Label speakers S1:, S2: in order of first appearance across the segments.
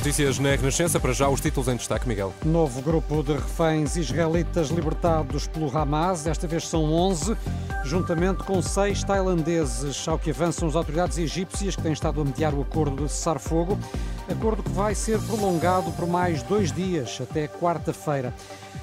S1: Notícias na Renascença, para já os títulos em destaque, Miguel.
S2: Novo grupo de reféns israelitas libertados pelo Hamas, desta vez são 11, juntamente com seis tailandeses, ao que avançam as autoridades egípcias que têm estado a mediar o acordo de cessar-fogo, acordo que vai ser prolongado por mais dois dias, até quarta-feira.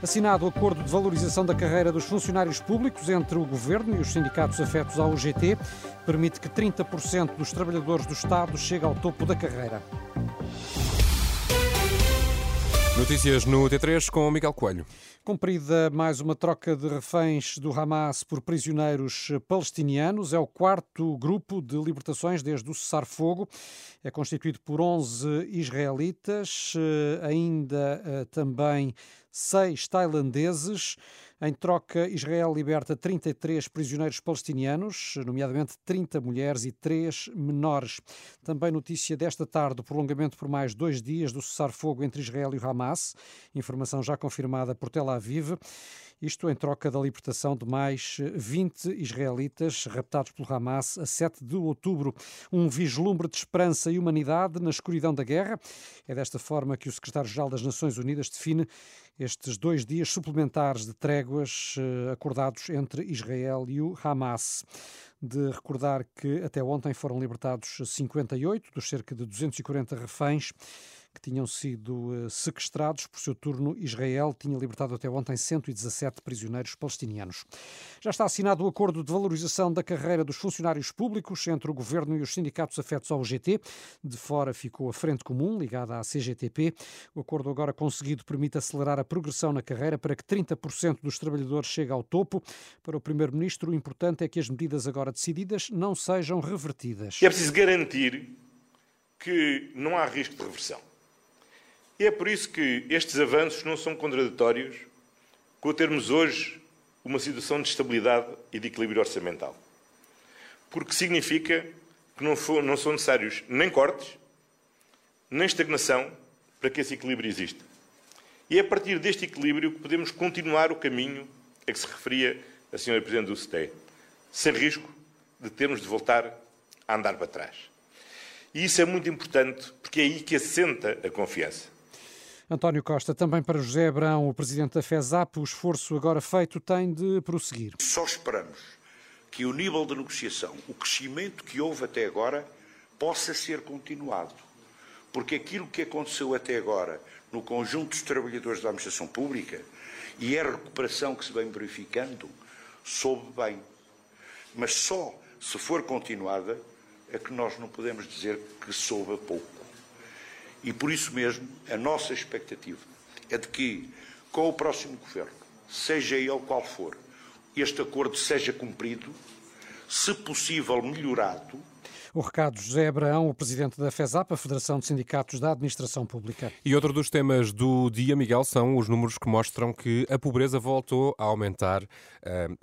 S2: Assinado o acordo de valorização da carreira dos funcionários públicos entre o governo e os sindicatos afetos ao UGT, permite que 30% dos trabalhadores do Estado chegue ao topo da carreira.
S1: Notícias no T3 com Miguel Coelho.
S2: Cumprida mais uma troca de reféns do Hamas por prisioneiros palestinianos. É o quarto grupo de libertações desde o cessar-fogo. É constituído por 11 israelitas, eh, ainda eh, também seis tailandeses. Em troca, Israel liberta 33 prisioneiros palestinianos, nomeadamente 30 mulheres e 3 menores. Também notícia desta tarde, o prolongamento por mais dois dias do cessar-fogo entre Israel e o Hamas. Informação já confirmada por Tel Aviv. Isto em troca da libertação de mais 20 israelitas raptados pelo Hamas a 7 de outubro. Um vislumbre de esperança e humanidade na escuridão da guerra. É desta forma que o secretário-geral das Nações Unidas define estes dois dias suplementares de tréguas eh, acordados entre Israel e o Hamas. De recordar que até ontem foram libertados 58 dos cerca de 240 reféns que tinham sido eh, sequestrados. Por seu turno, Israel tinha libertado até ontem 117 prisioneiros palestinianos. Já está assinado o acordo de valorização da carreira dos funcionários públicos entre o governo e os sindicatos afetos ao GT. De fora ficou a Frente Comum, ligada à CGTP. O acordo agora conseguido permite acelerar a progressão na carreira para que 30% dos trabalhadores chegue ao topo. Para o Primeiro-Ministro, o importante é que as medidas agora decididas não sejam revertidas.
S3: É preciso garantir que não há risco de reversão. E é por isso que estes avanços não são contraditórios com termos hoje uma situação de estabilidade e de equilíbrio orçamental. Porque significa que não, for, não são necessários nem cortes, nem estagnação para que esse equilíbrio exista. E é a partir deste equilíbrio que podemos continuar o caminho a que se referia a Sra. Presidente do CTE, sem risco de termos de voltar a andar para trás. E isso é muito importante porque é aí que assenta a confiança.
S2: António Costa, também para José Abrão, o presidente da FESAP, o esforço agora feito tem de prosseguir.
S4: Só esperamos que o nível de negociação, o crescimento que houve até agora, possa ser continuado. Porque aquilo que aconteceu até agora no conjunto dos trabalhadores da administração pública e a recuperação que se vem verificando, soube bem. Mas só se for continuada é que nós não podemos dizer que soube pouco. E por isso mesmo, a nossa expectativa é de que, com o próximo governo, seja ele qual for, este acordo seja cumprido, se possível melhorado,
S2: o recado José Abraão, o presidente da FESAP, a Federação de Sindicatos da Administração Pública.
S1: E outro dos temas do dia, Miguel, são os números que mostram que a pobreza voltou a aumentar uh,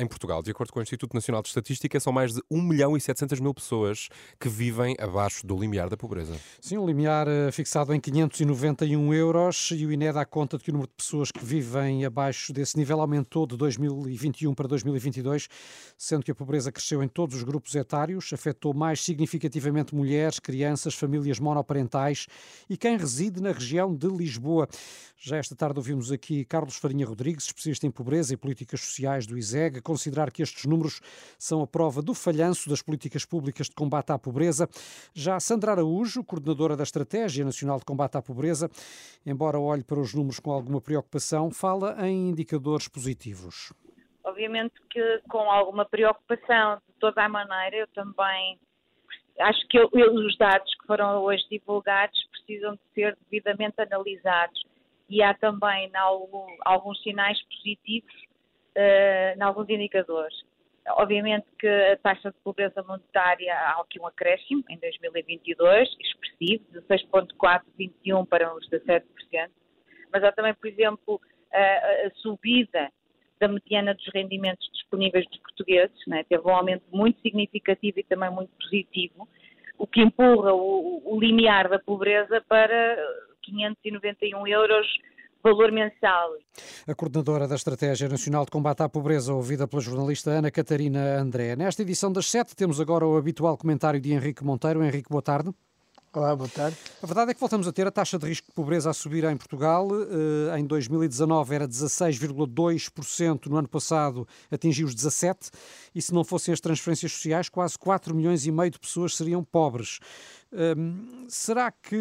S1: em Portugal. De acordo com o Instituto Nacional de Estatística, são mais de 1 milhão e 700 mil pessoas que vivem abaixo do limiar da pobreza.
S2: Sim, o limiar uh, fixado em 591 euros e o INE dá conta de que o número de pessoas que vivem abaixo desse nível aumentou de 2021 para 2022, sendo que a pobreza cresceu em todos os grupos etários, afetou mais significativamente significativamente mulheres, crianças, famílias monoparentais e quem reside na região de Lisboa. Já esta tarde ouvimos aqui Carlos Farinha Rodrigues, especialista em pobreza e políticas sociais do ISEG, considerar que estes números são a prova do falhanço das políticas públicas de combate à pobreza. Já Sandra Araújo, coordenadora da Estratégia Nacional de Combate à Pobreza, embora olhe para os números com alguma preocupação, fala em indicadores positivos.
S5: Obviamente que com alguma preocupação, de toda a maneira, eu também acho que eu, eu, os dados que foram hoje divulgados precisam de ser devidamente analisados e há também algum, alguns sinais positivos uh, em alguns indicadores. Obviamente que a taxa de pobreza monetária há aqui um acréscimo em 2022, expressivo, 16,4, 21 para os 17%, mas há também, por exemplo, a, a subida da mediana dos rendimentos disponíveis dos portugueses, né? teve um aumento muito significativo e também muito positivo, o que empurra o, o limiar da pobreza para 591 euros valor mensal.
S2: A coordenadora da Estratégia Nacional de Combate à Pobreza, ouvida pela jornalista Ana Catarina André. Nesta edição das sete temos agora o habitual comentário de Henrique Monteiro. Henrique, boa tarde.
S6: Olá, boa tarde.
S2: A verdade é que voltamos a ter a taxa de risco de pobreza a subir em Portugal. Eh, em 2019 era 16,2%, no ano passado atingiu os 17%, e se não fossem as transferências sociais, quase 4 milhões e meio de pessoas seriam pobres. Ehm, será que,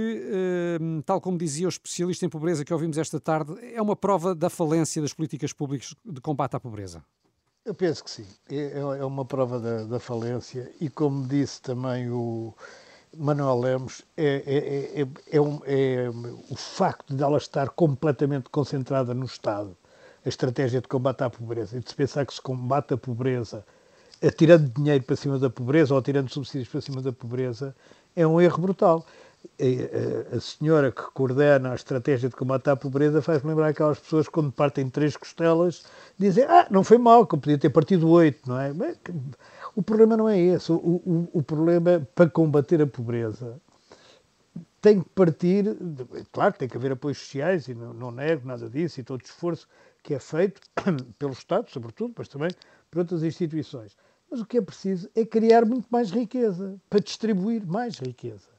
S2: ehm, tal como dizia o especialista em pobreza que ouvimos esta tarde, é uma prova da falência das políticas públicas de combate à pobreza?
S6: Eu penso que sim. É, é uma prova da, da falência e, como disse também o Manuel Lemos, é, é, é, é, um, é, o facto de ela estar completamente concentrada no Estado, a estratégia de combate à pobreza, e de se pensar que se combate a pobreza atirando dinheiro para cima da pobreza ou atirando subsídios para cima da pobreza, é um erro brutal. A, senhora que coordena a estratégia de combate à pobreza faz-me lembrar aquelas pessoas que, quando partem três costelas, dizem: Ah, não foi mal, que eu podia ter partido oito, não é? O problema não é esse. O, o, o problema para combater a pobreza tem que partir, claro, tem que haver apoios sociais e não, não nego nada disso e todo o esforço que é feito pelo Estado, sobretudo, mas também por outras instituições. Mas o que é preciso é criar muito mais riqueza, para distribuir mais riqueza.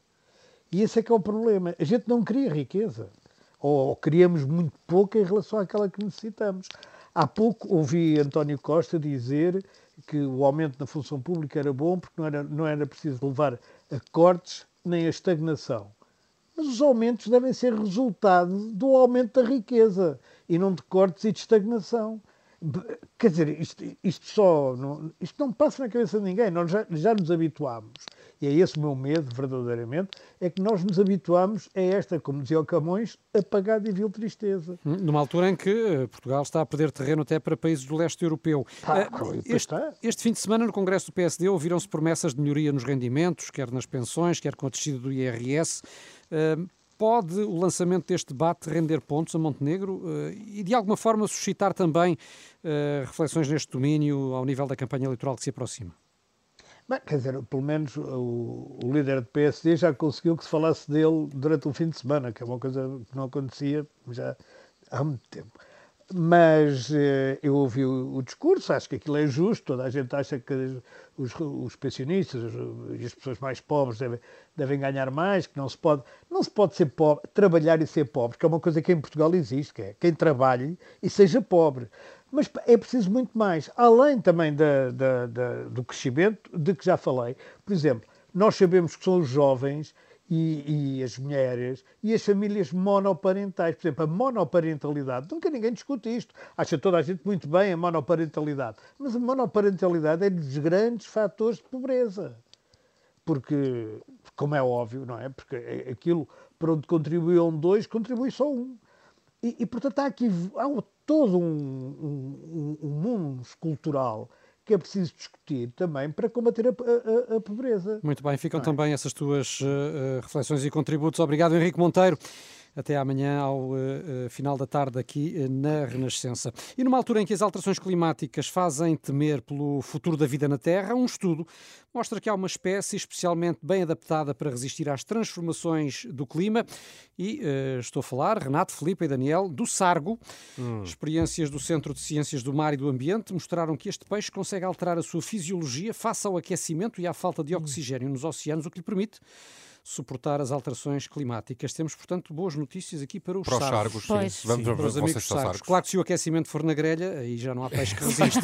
S6: E esse é que é o problema. A gente não cria riqueza. Ou, ou criamos muito pouco em relação àquela que necessitamos. Há pouco ouvi António Costa dizer que o aumento na função pública era bom porque não era, não era preciso levar a cortes nem a estagnação. Mas os aumentos devem ser resultado do aumento da riqueza e não de cortes e de estagnação. Quer dizer, isto, isto só não, isto não passa na cabeça de ninguém. Nós já, já nos habituámos, e é esse o meu medo, verdadeiramente, é que nós nos habituámos a esta, como dizia o Camões, apagada e vil tristeza.
S2: Hum, numa altura em que eh, Portugal está a perder terreno até para países do leste europeu.
S6: Ah,
S2: este, este, fim de semana, no Congresso do PSD, ouviram-se promessas de melhoria nos rendimentos, quer nas pensões, quer com a descida do IRS. Uh, pode o lançamento deste debate render pontos a Montenegro e, de alguma forma, suscitar também reflexões neste domínio ao nível da campanha eleitoral que se aproxima?
S6: Bem, quer dizer, pelo menos o, o, líder do PSD já conseguiu que se falasse dele durante o fim de semana, que é uma coisa que não acontecia já há muito tempo. Mas eh, eu ouvi o, o, discurso, acho que aquilo é justo, toda a gente acha que os, os pensionistas e as pessoas mais pobres devem, devem, ganhar mais, que não se pode, não se pode ser pobre, trabalhar e ser pobre, que é uma coisa que em Portugal existe, que é quem trabalhe e seja pobre. Mas é preciso muito mais, além também da, da, da, do crescimento de que já falei. Por exemplo, nós sabemos que são os jovens e, e, as mulheres e as famílias monoparentais. Por exemplo, a monoparentalidade, nunca ninguém discute isto. Acha toda a gente muito bem a monoparentalidade. Mas a monoparentalidade é dos grandes fatores de pobreza. Porque, como é óbvio, não é? Porque é aquilo para onde contribuíam dois, contribui só um. E, e portanto, há aqui há todo um, um, um mundo cultural que é preciso discutir também para combater a, a, a pobreza.
S2: Muito bem, ficam é? também essas tuas uh, reflexões e contributos. Obrigado, Henrique Monteiro. Até amanhã, ao uh, final da tarde, aqui uh, na Renascença. E numa altura em que as alterações climáticas fazem temer pelo futuro da vida na Terra, um estudo mostra que há uma espécie especialmente bem adaptada para resistir às transformações do clima. E uh, estou a falar, Renato, Felipe e Daniel, do sargo. Hum. Experiências do Centro de Ciências do Mar e do Ambiente mostraram que este peixe consegue alterar a sua fisiologia face ao aquecimento e à falta de oxigênio nos oceanos, o que lhe permite suportar as alterações climáticas. Temos, portanto, boas notícias aqui para os,
S1: para os
S2: sargos.
S1: sargos Vamos,
S2: sim, para os amigos sargos. sargos. Claro que se o aquecimento for na grelha, aí já não há peixe que resista.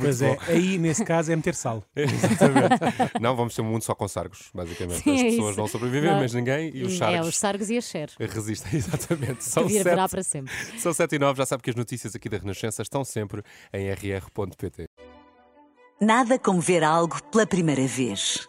S7: pois é, aí nesse caso é meter sal.
S1: Exatamente. não, vamos ter um mundo só com sargos, basicamente. Sim, As é pessoas vão sobreviver, não. mas ninguém, e os sargos.
S8: É, os sargos e a Cher.
S1: Resistem, exatamente. São
S8: sete, para sempre.
S1: São 7 e 9, já sabe que as notícias aqui da Renascença estão sempre em rr.pt.
S9: Nada como ver algo pela primeira vez.